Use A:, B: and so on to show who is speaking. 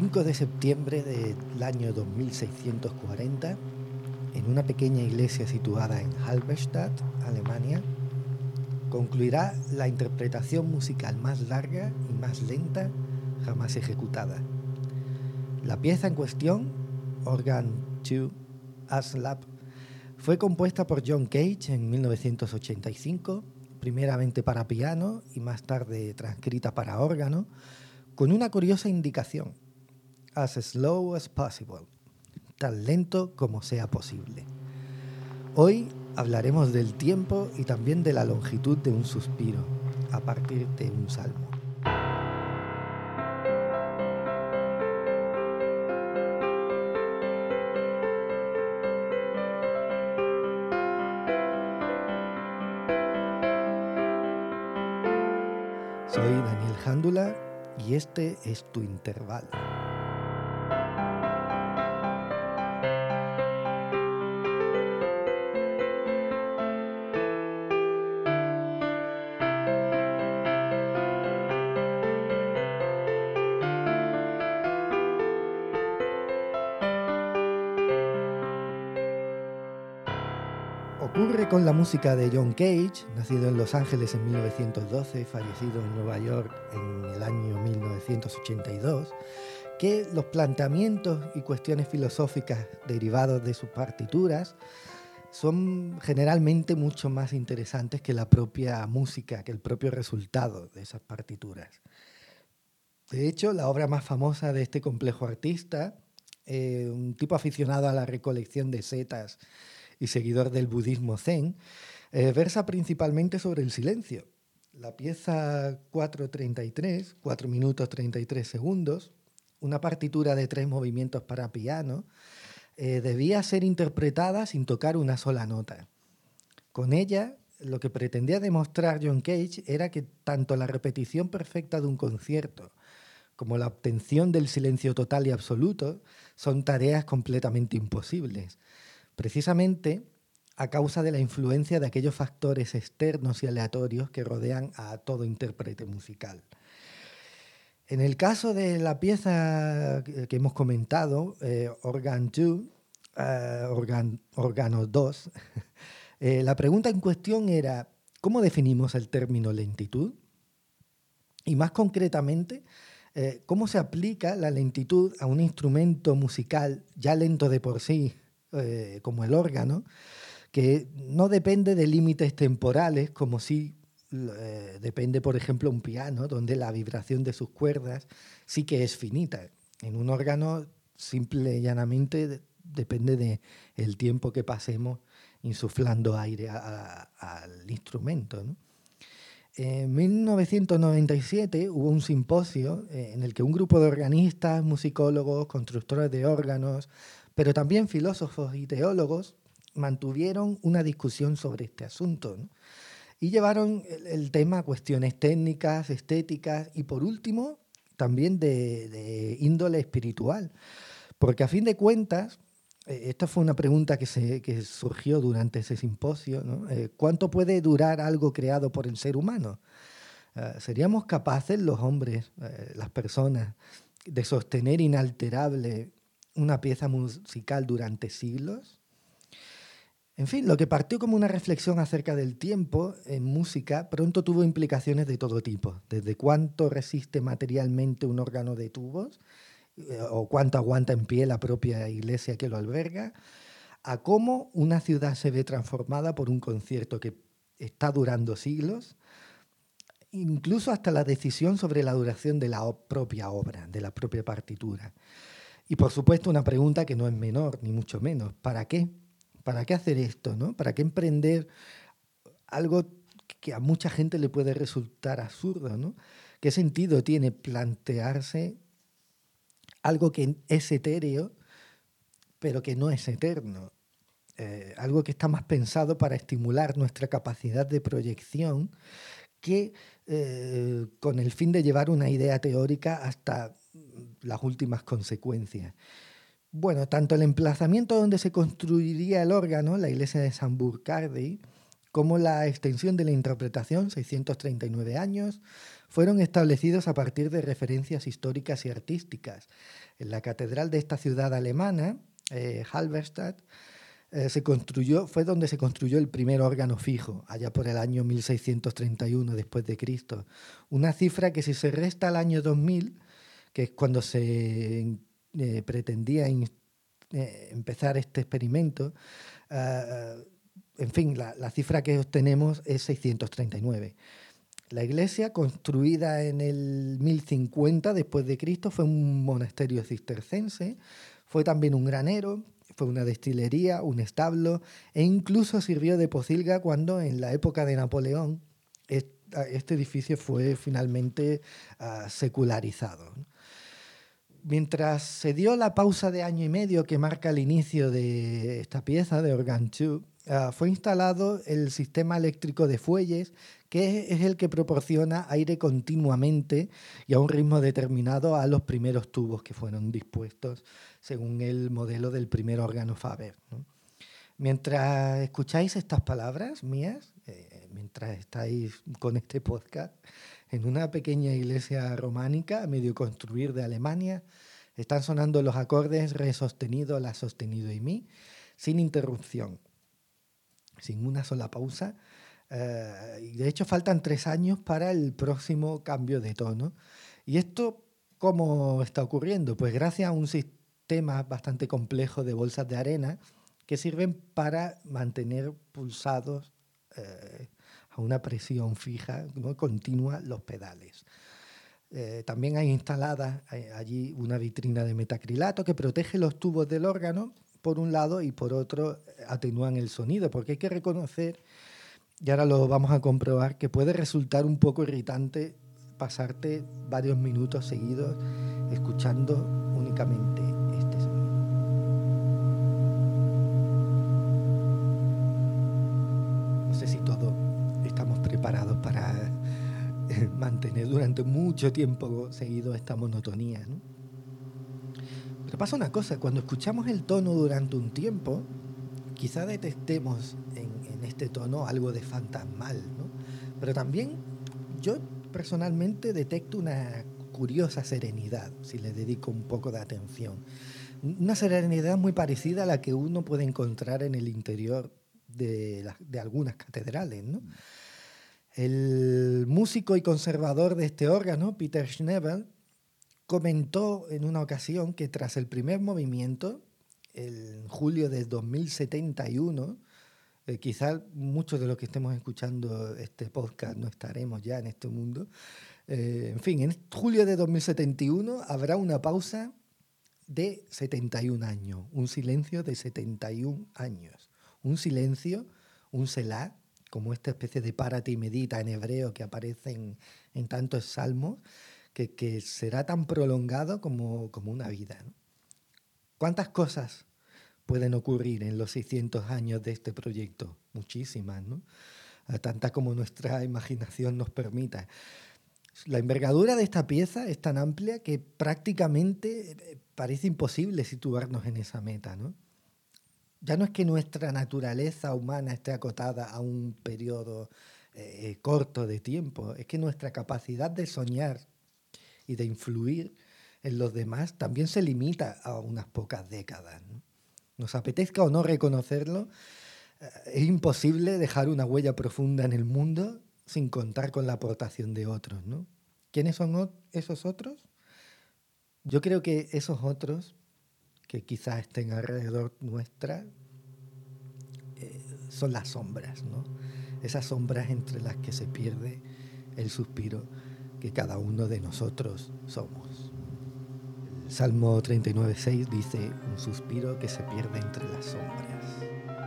A: 5 de septiembre del año 2640, en una pequeña iglesia situada en Halberstadt, Alemania, concluirá la interpretación musical más larga y más lenta jamás ejecutada. La pieza en cuestión, Organ 2 Aslap, fue compuesta por John Cage en 1985, primeramente para piano y más tarde transcrita para órgano, con una curiosa indicación, as slow as possible, tan lento como sea posible. Hoy hablaremos del tiempo y también de la longitud de un suspiro, a partir de un salmo. Soy Daniel Jándula y este es tu intervalo. Ocurre con la música de John Cage, nacido en Los Ángeles en 1912, fallecido en Nueva York en el año 1982, que los planteamientos y cuestiones filosóficas derivados de sus partituras son generalmente mucho más interesantes que la propia música, que el propio resultado de esas partituras. De hecho, la obra más famosa de este complejo artista, eh, un tipo aficionado a la recolección de setas, y seguidor del budismo zen, eh, versa principalmente sobre el silencio. La pieza 4.33, 4 minutos 33 segundos, una partitura de tres movimientos para piano, eh, debía ser interpretada sin tocar una sola nota. Con ella, lo que pretendía demostrar John Cage era que tanto la repetición perfecta de un concierto como la obtención del silencio total y absoluto son tareas completamente imposibles precisamente a causa de la influencia de aquellos factores externos y aleatorios que rodean a todo intérprete musical. En el caso de la pieza que hemos comentado, eh, Organ 2, eh, Organo 2, eh, la pregunta en cuestión era, ¿cómo definimos el término lentitud? Y más concretamente, ¿cómo se aplica la lentitud a un instrumento musical ya lento de por sí, eh, como el órgano, que no depende de límites temporales, como si eh, depende, por ejemplo, un piano, donde la vibración de sus cuerdas sí que es finita. En un órgano, simple y llanamente, depende del el tiempo que pasemos insuflando aire al instrumento. En 1997 hubo un simposio eh, en el que un grupo de organistas, musicólogos, constructores de órganos, pero también filósofos y teólogos mantuvieron una discusión sobre este asunto y llevaron el, tema a cuestiones técnicas, estéticas y por último también de, índole espiritual. Porque a fin de cuentas, eh, esta fue una pregunta que, se, surgió durante ese simposio, eh, ¿cuánto puede durar algo creado por el ser humano? Eh, ¿Seríamos capaces los hombres, las personas, de sostener inalterable una pieza musical durante siglos. En fin, lo que partió como una reflexión acerca del tiempo en música pronto tuvo implicaciones de todo tipo, desde cuánto resiste materialmente un órgano de tubos eh, o cuánto aguanta en pie la propia iglesia que lo alberga, a cómo una ciudad se ve transformada por un concierto que está durando siglos, incluso hasta la decisión sobre la duración de la propia obra, de la propia partitura. Y por supuesto una pregunta que no es menor, ni mucho menos. ¿Para qué? ¿Para qué hacer esto? ¿no? ¿Para qué emprender algo que a mucha gente le puede resultar absurdo? ¿no? ¿Qué sentido tiene plantearse algo que es etéreo, pero que no es eterno? Eh, algo que está más pensado para estimular nuestra capacidad de proyección que eh, con el fin de llevar una idea teórica hasta las últimas consecuencias. Bueno, tanto el emplazamiento donde se construiría el órgano, la iglesia de San Burcardi, como la extensión de la interpretación, 639 años, fueron establecidos a partir de referencias históricas y artísticas. En la catedral de esta ciudad alemana, eh, Halberstadt, eh, se construyó, fue donde se construyó el primer órgano fijo, allá por el año 1631 después de Cristo. Una cifra que si se resta al año 2000, que es cuando se eh, pretendía eh, empezar este experimento, en fin, la, cifra que obtenemos es 639. La iglesia, construida en el 1050 después de Cristo, fue un monasterio cistercense, fue también un granero, fue una destilería, un establo e incluso sirvió de pocilga cuando en la época de Napoleón este edificio fue finalmente ah, secularizado. Mientras se dio la pausa de año y medio que marca el inicio de esta pieza de Organ 2, ah, fue instalado el sistema eléctrico de fuelles, que es el que proporciona aire continuamente y a un ritmo determinado a los primeros tubos que fueron dispuestos según el modelo del primer órgano Faber. Mientras escucháis estas palabras mías, eh, mientras estáis con este podcast, en una pequeña iglesia románica medio construir de Alemania, están sonando los acordes re sostenido, la sostenido y mi, sin interrupción, sin una sola pausa. Eh, y de hecho faltan tres años para el próximo cambio de tono. ¿Y esto cómo está ocurriendo? Pues gracias a un sistema bastante complejos de bolsas de arena que sirven para mantener pulsados eh, a una presión fija, ¿no? continua, los pedales. Eh, también hay instalada eh, allí una vitrina de metacrilato que protege los tubos del órgano por un lado y por otro atenúan el sonido, porque hay que reconocer, y ahora lo vamos a comprobar, que puede resultar un poco irritante pasarte varios minutos seguidos escuchando únicamente preparados para eh, mantener durante mucho tiempo seguido esta monotonía. Pero pasa una cosa, cuando escuchamos el tono durante un tiempo, quizá detectemos en, este tono algo de fantasmal, pero también yo personalmente detecto una curiosa serenidad si le dedico un poco de atención. Una serenidad muy parecida a la que uno puede encontrar en el interior de, de algunas catedrales. ¿no? El músico y conservador de este órgano, Peter Schnebel, comentó en una ocasión que tras el primer movimiento, en julio de 2071, eh, quizás muchos de los que estemos escuchando este podcast no estaremos ya en este mundo. Eh, en fin, en julio de 2071 habrá una pausa de 71 años, un silencio de 71 años, un silencio, un selah como esta especie de párate y medita en hebreo que aparece en, tantos salmos, que, será tan prolongado como, como una vida. ¿Cuántas cosas pueden ocurrir en los 600 años de este proyecto? Muchísimas, ¿no? Tantas como nuestra imaginación nos permita. La envergadura de esta pieza es tan amplia que prácticamente eh, parece imposible situarnos en esa meta, ¿no? Ya no es que nuestra naturaleza humana esté acotada a un periodo eh, corto de tiempo, es que nuestra capacidad de soñar y de influir en los demás también se limita a unas pocas décadas. Nos apetezca o no reconocerlo, eh, es imposible dejar una huella profunda en el mundo sin contar con la aportación de otros. ¿no? ¿Quiénes son esos otros? Yo creo que esos otros que quizás estén alrededor nuestra eh, son las sombras, ¿no? Esas sombras entre las que se pierde el suspiro que cada uno de nosotros somos. El Salmo 39.6 dice, un suspiro que se pierde entre las sombras.